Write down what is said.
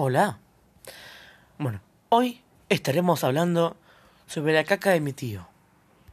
Hola. Bueno, hoy estaremos hablando sobre la caca de mi tío.